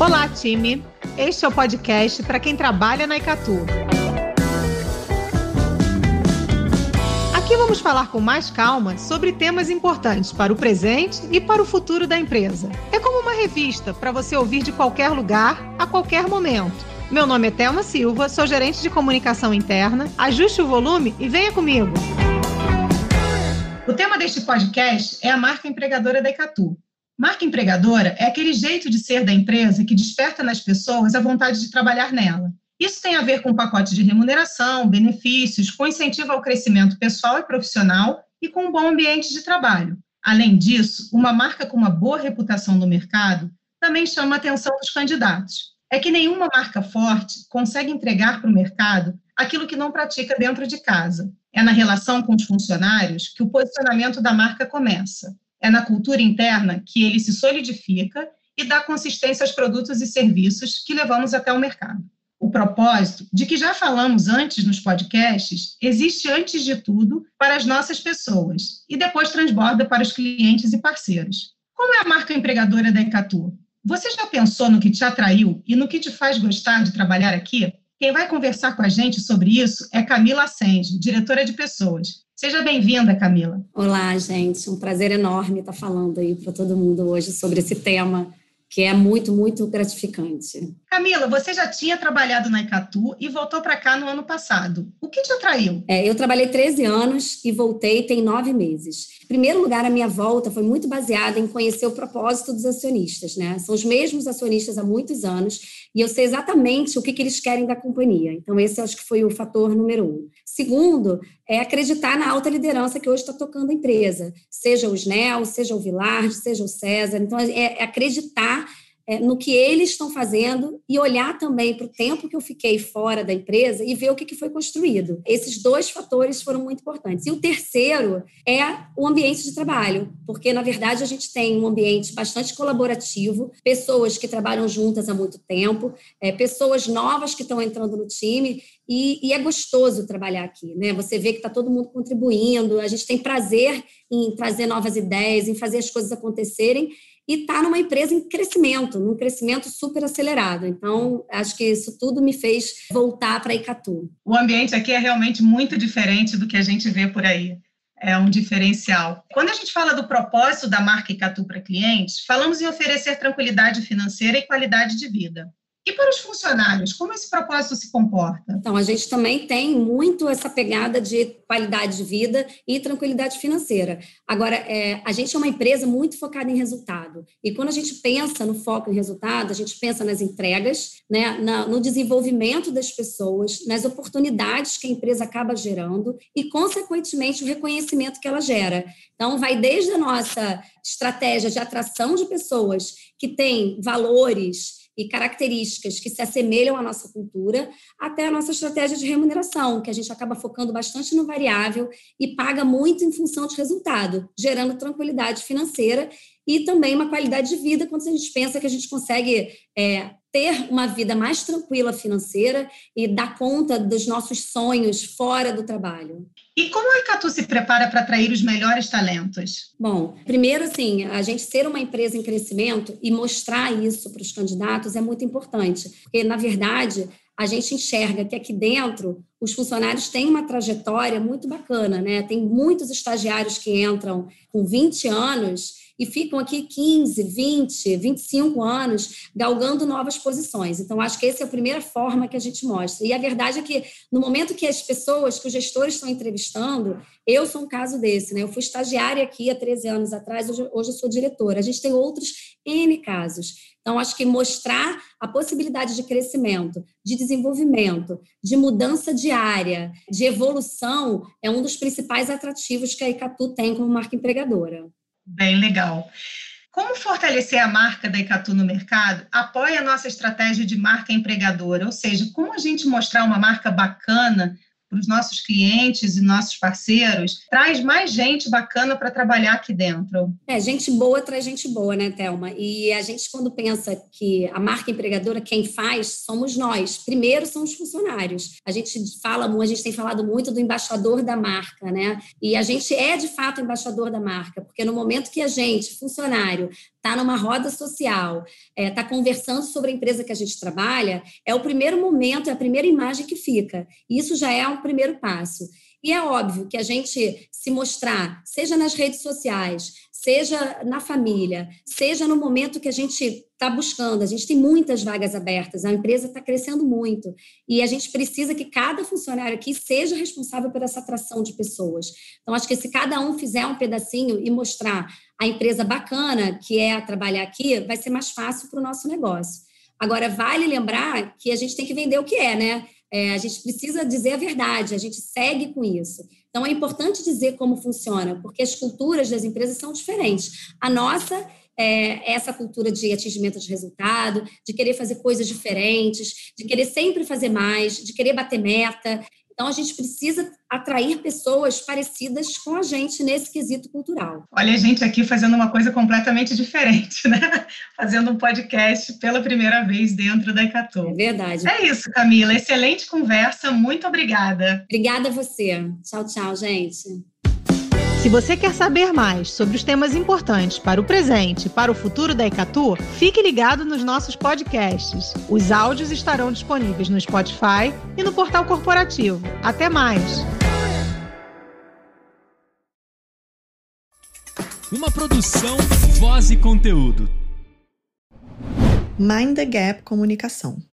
Olá, time! Este é o podcast para quem trabalha na Icatu. Aqui vamos falar com mais calma sobre temas importantes para o presente e para o futuro da empresa. É como uma revista para você ouvir de qualquer lugar, a qualquer momento. Meu nome é Thelma Silva, sou gerente de comunicação interna. Ajuste o volume e venha comigo. O tema deste podcast é a marca empregadora da Icatu. Marca empregadora é aquele jeito de ser da empresa que desperta nas pessoas a vontade de trabalhar nela. Isso tem a ver com pacote de remuneração, benefícios, com incentivo ao crescimento pessoal e profissional e com um bom ambiente de trabalho. Além disso, uma marca com uma boa reputação no mercado também chama a atenção dos candidatos. É que nenhuma marca forte consegue entregar para o mercado aquilo que não pratica dentro de casa. É na relação com os funcionários que o posicionamento da marca começa. É na cultura interna que ele se solidifica e dá consistência aos produtos e serviços que levamos até o mercado. O propósito, de que já falamos antes nos podcasts, existe antes de tudo para as nossas pessoas e depois transborda para os clientes e parceiros. Como é a marca empregadora da Ecatu? Você já pensou no que te atraiu e no que te faz gostar de trabalhar aqui? Quem vai conversar com a gente sobre isso é Camila Assange, diretora de pessoas. Seja bem-vinda, Camila. Olá, gente. Um prazer enorme estar falando aí para todo mundo hoje sobre esse tema que é muito, muito gratificante. Camila, você já tinha trabalhado na Icatu e voltou para cá no ano passado. O que te atraiu? É, eu trabalhei 13 anos e voltei tem nove meses. Primeiro lugar, a minha volta foi muito baseada em conhecer o propósito dos acionistas, né? São os mesmos acionistas há muitos anos e eu sei exatamente o que, que eles querem da companhia. Então, esse acho que foi o fator número um. Segundo, é acreditar na alta liderança que hoje está tocando a empresa, seja o Snell, seja o Villard, seja o César. Então, é, é acreditar é, no que eles estão fazendo e olhar também para o tempo que eu fiquei fora da empresa e ver o que, que foi construído. Esses dois fatores foram muito importantes. E o terceiro é o ambiente de trabalho, porque, na verdade, a gente tem um ambiente bastante colaborativo, pessoas que trabalham juntas há muito tempo, é, pessoas novas que estão entrando no time e, e, é gostoso trabalhar aqui, né? Você vê que está todo mundo contribuindo, a gente tem prazer em trazer novas ideias, em fazer as coisas acontecerem e está numa empresa em crescimento, num crescimento super acelerado. Então, acho que isso tudo me fez voltar para Icatu. O ambiente aqui é realmente muito diferente do que a gente vê por aí. É um diferencial. Quando a gente fala do propósito da marca Icatu para clientes, falamos em oferecer tranquilidade financeira e qualidade de vida. E para os funcionários, como esse propósito se comporta? Então, a gente também tem muito essa pegada de qualidade de vida e tranquilidade financeira. Agora, é, a gente é uma empresa muito focada em resultado. E quando a gente pensa no foco em resultado, a gente pensa nas entregas, né, na, no desenvolvimento das pessoas, nas oportunidades que a empresa acaba gerando e, consequentemente, o reconhecimento que ela gera. Então, vai desde a nossa estratégia de atração de pessoas que têm valores e características que se assemelham à nossa cultura, até a nossa estratégia de remuneração, que a gente acaba focando bastante no variável e paga muito em função de resultado, gerando tranquilidade financeira e também uma qualidade de vida quando a gente pensa que a gente consegue é, ter uma vida mais tranquila financeira e dar conta dos nossos sonhos fora do trabalho. E como a Icatu se prepara para atrair os melhores talentos? Bom, primeiro, assim, a gente ser uma empresa em crescimento e mostrar isso para os candidatos é muito importante, porque, na verdade, a gente enxerga que aqui dentro os funcionários têm uma trajetória muito bacana, né? Tem muitos estagiários que entram com 20 anos e ficam aqui 15, 20, 25 anos galgando novas posições. Então, acho que essa é a primeira forma que a gente mostra. E a verdade é que, no momento que as pessoas, que os gestores estão entrevistando, eu sou um caso desse, né? Eu fui estagiária aqui há 13 anos atrás, hoje, hoje eu sou diretora. A gente tem outros N casos. Então, acho que mostrar a possibilidade de crescimento, de desenvolvimento, de mudança diária, de evolução, é um dos principais atrativos que a Icatu tem como marca empregadora. Bem legal. Como fortalecer a marca da Icatu no mercado apoia a nossa estratégia de marca empregadora, ou seja, como a gente mostrar uma marca bacana para os nossos clientes e nossos parceiros, traz mais gente bacana para trabalhar aqui dentro. É, gente boa traz gente boa, né, Thelma? E a gente, quando pensa que a marca empregadora, quem faz, somos nós. Primeiro são os funcionários. A gente fala, a gente tem falado muito do embaixador da marca, né? E a gente é, de fato, embaixador da marca, porque no momento que a gente, funcionário, está numa roda social, está é, tá conversando sobre a empresa que a gente trabalha, é o primeiro momento, é a primeira imagem que fica. E isso já é um primeiro passo. E é óbvio que a gente se mostrar, seja nas redes sociais, seja na família, seja no momento que a gente está buscando. A gente tem muitas vagas abertas, a empresa está crescendo muito e a gente precisa que cada funcionário aqui seja responsável por essa atração de pessoas. Então, acho que se cada um fizer um pedacinho e mostrar a empresa bacana que é trabalhar aqui, vai ser mais fácil para o nosso negócio. Agora, vale lembrar que a gente tem que vender o que é, né? É, a gente precisa dizer a verdade, a gente segue com isso. Então, é importante dizer como funciona, porque as culturas das empresas são diferentes. A nossa é essa cultura de atingimento de resultado, de querer fazer coisas diferentes, de querer sempre fazer mais, de querer bater meta. Então, a gente precisa atrair pessoas parecidas com a gente nesse quesito cultural. Olha a gente aqui fazendo uma coisa completamente diferente, né? Fazendo um podcast pela primeira vez dentro da Icatu. É verdade. É isso, Camila. Excelente conversa. Muito obrigada. Obrigada a você. Tchau, tchau, gente. Se você quer saber mais sobre os temas importantes para o presente e para o futuro da Ecatu, fique ligado nos nossos podcasts. Os áudios estarão disponíveis no Spotify e no portal corporativo. Até mais! Uma produção, voz e conteúdo. Mind the Gap Comunicação.